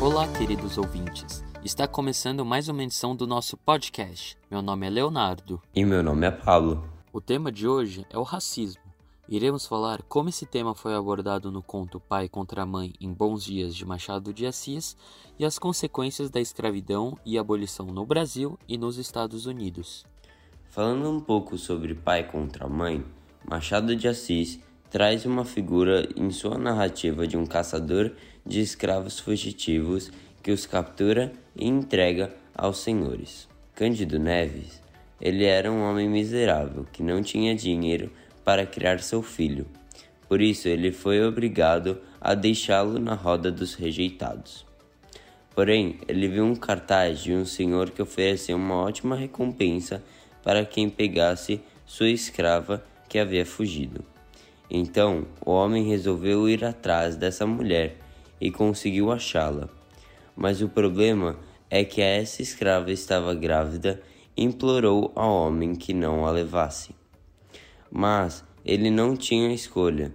Olá, queridos ouvintes. Está começando mais uma edição do nosso podcast. Meu nome é Leonardo. E meu nome é Pablo. O tema de hoje é o racismo. Iremos falar como esse tema foi abordado no conto Pai contra a Mãe em Bons Dias de Machado de Assis e as consequências da escravidão e abolição no Brasil e nos Estados Unidos. Falando um pouco sobre Pai contra a Mãe, Machado de Assis traz uma figura em sua narrativa de um caçador de escravos fugitivos que os captura e entrega aos senhores. Cândido Neves, ele era um homem miserável que não tinha dinheiro para criar seu filho. Por isso, ele foi obrigado a deixá-lo na roda dos rejeitados. Porém, ele viu um cartaz de um senhor que oferecia uma ótima recompensa para quem pegasse sua escrava que havia fugido. Então, o homem resolveu ir atrás dessa mulher e conseguiu achá-la. Mas o problema é que essa escrava estava grávida e implorou ao homem que não a levasse mas ele não tinha escolha.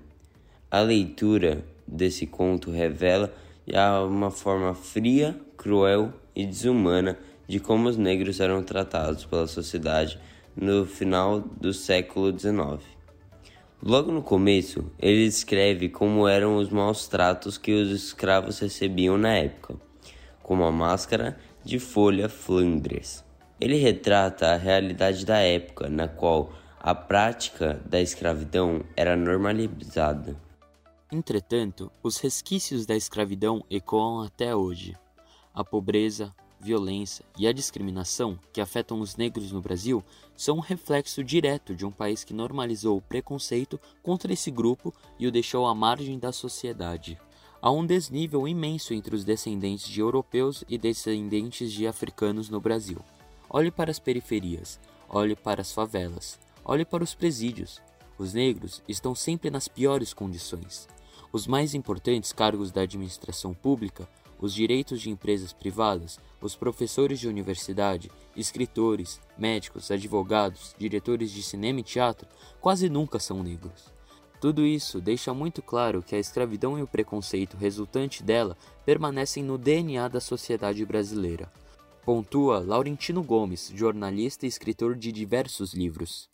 A leitura desse conto revela uma forma fria, cruel e desumana de como os negros eram tratados pela sociedade no final do século XIX. Logo no começo, ele descreve como eram os maus tratos que os escravos recebiam na época, como a máscara de folha Flandres. Ele retrata a realidade da época na qual a prática da escravidão era normalizada. Entretanto, os resquícios da escravidão ecoam até hoje. A pobreza, violência e a discriminação que afetam os negros no Brasil são um reflexo direto de um país que normalizou o preconceito contra esse grupo e o deixou à margem da sociedade. Há um desnível imenso entre os descendentes de europeus e descendentes de africanos no Brasil. Olhe para as periferias, olhe para as favelas. Olhe para os presídios. Os negros estão sempre nas piores condições. Os mais importantes cargos da administração pública, os direitos de empresas privadas, os professores de universidade, escritores, médicos, advogados, diretores de cinema e teatro quase nunca são negros. Tudo isso deixa muito claro que a escravidão e o preconceito resultante dela permanecem no DNA da sociedade brasileira. Pontua Laurentino Gomes, jornalista e escritor de diversos livros.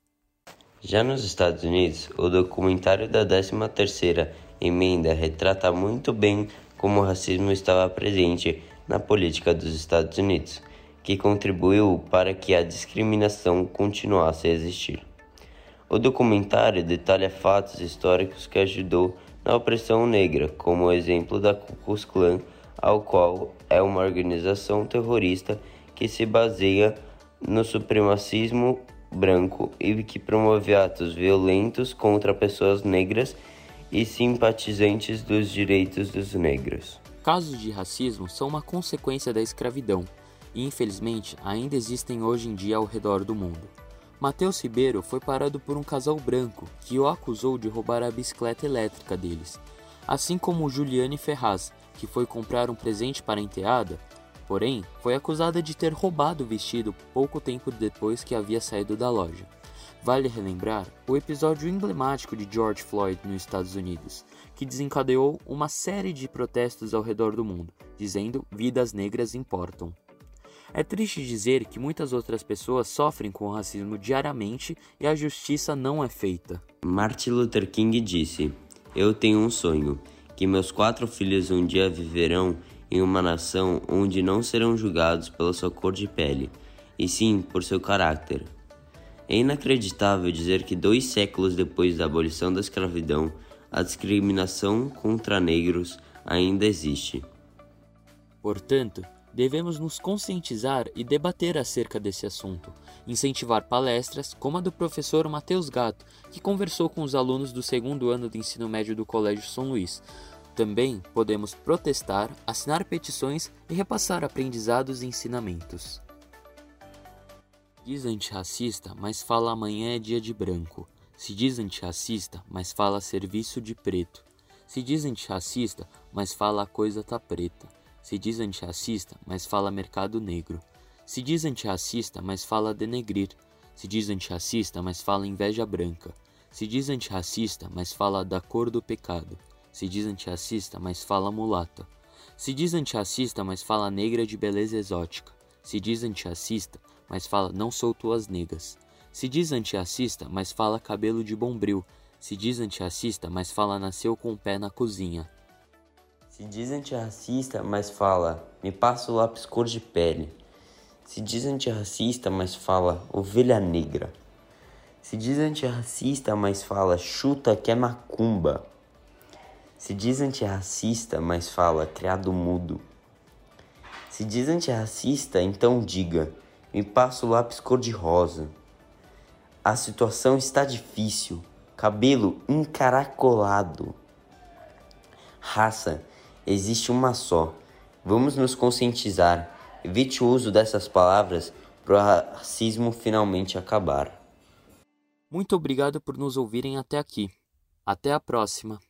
Já nos Estados Unidos, o documentário da 13ª emenda retrata muito bem como o racismo estava presente na política dos Estados Unidos, que contribuiu para que a discriminação continuasse a existir. O documentário detalha fatos históricos que ajudou na opressão negra, como o exemplo da Ku Klux Klan, ao qual é uma organização terrorista que se baseia no supremacismo branco e que promove atos violentos contra pessoas negras e simpatizantes dos direitos dos negros. Casos de racismo são uma consequência da escravidão e, infelizmente, ainda existem hoje em dia ao redor do mundo. Mateus Ribeiro foi parado por um casal branco que o acusou de roubar a bicicleta elétrica deles, assim como Juliane Ferraz, que foi comprar um presente para a enteada Porém, foi acusada de ter roubado o vestido pouco tempo depois que havia saído da loja. Vale relembrar o episódio emblemático de George Floyd nos Estados Unidos, que desencadeou uma série de protestos ao redor do mundo, dizendo vidas negras importam. É triste dizer que muitas outras pessoas sofrem com o racismo diariamente e a justiça não é feita. Martin Luther King disse: Eu tenho um sonho, que meus quatro filhos um dia viverão em uma nação onde não serão julgados pela sua cor de pele, e sim por seu caráter. É inacreditável dizer que dois séculos depois da abolição da escravidão, a discriminação contra negros ainda existe. Portanto, devemos nos conscientizar e debater acerca desse assunto, incentivar palestras como a do professor Matheus Gato, que conversou com os alunos do segundo ano do ensino médio do Colégio São Luís, também podemos protestar, assinar petições e repassar aprendizados e ensinamentos. Diz antirracista, mas fala amanhã é dia de branco. Se diz antirracista, mas fala serviço de preto. Se diz antirracista, mas fala a coisa tá preta. Se diz antirracista, mas fala mercado negro. Se diz antirracista, mas fala denegrir. Se diz antirracista, mas fala inveja branca. Se diz antirracista, mas fala da cor do pecado. Se diz antirracista, mas fala mulata. Se diz antirracista, mas fala negra de beleza exótica. Se diz antirracista, mas fala não sou tuas negas. Se diz antirracista, mas fala cabelo de bombril. Se diz antirracista, mas fala nasceu com o pé na cozinha. Se diz antirracista, mas fala me passa o lápis cor de pele. Se diz antirracista, mas fala ovelha negra. Se diz antirracista, mas fala chuta que é macumba. Se diz antirracista, mas fala criado mudo. Se diz antirracista, então diga: me passa o lápis cor-de-rosa. A situação está difícil. Cabelo encaracolado. Raça, existe uma só. Vamos nos conscientizar. Evite o uso dessas palavras para o racismo finalmente acabar. Muito obrigado por nos ouvirem até aqui. Até a próxima!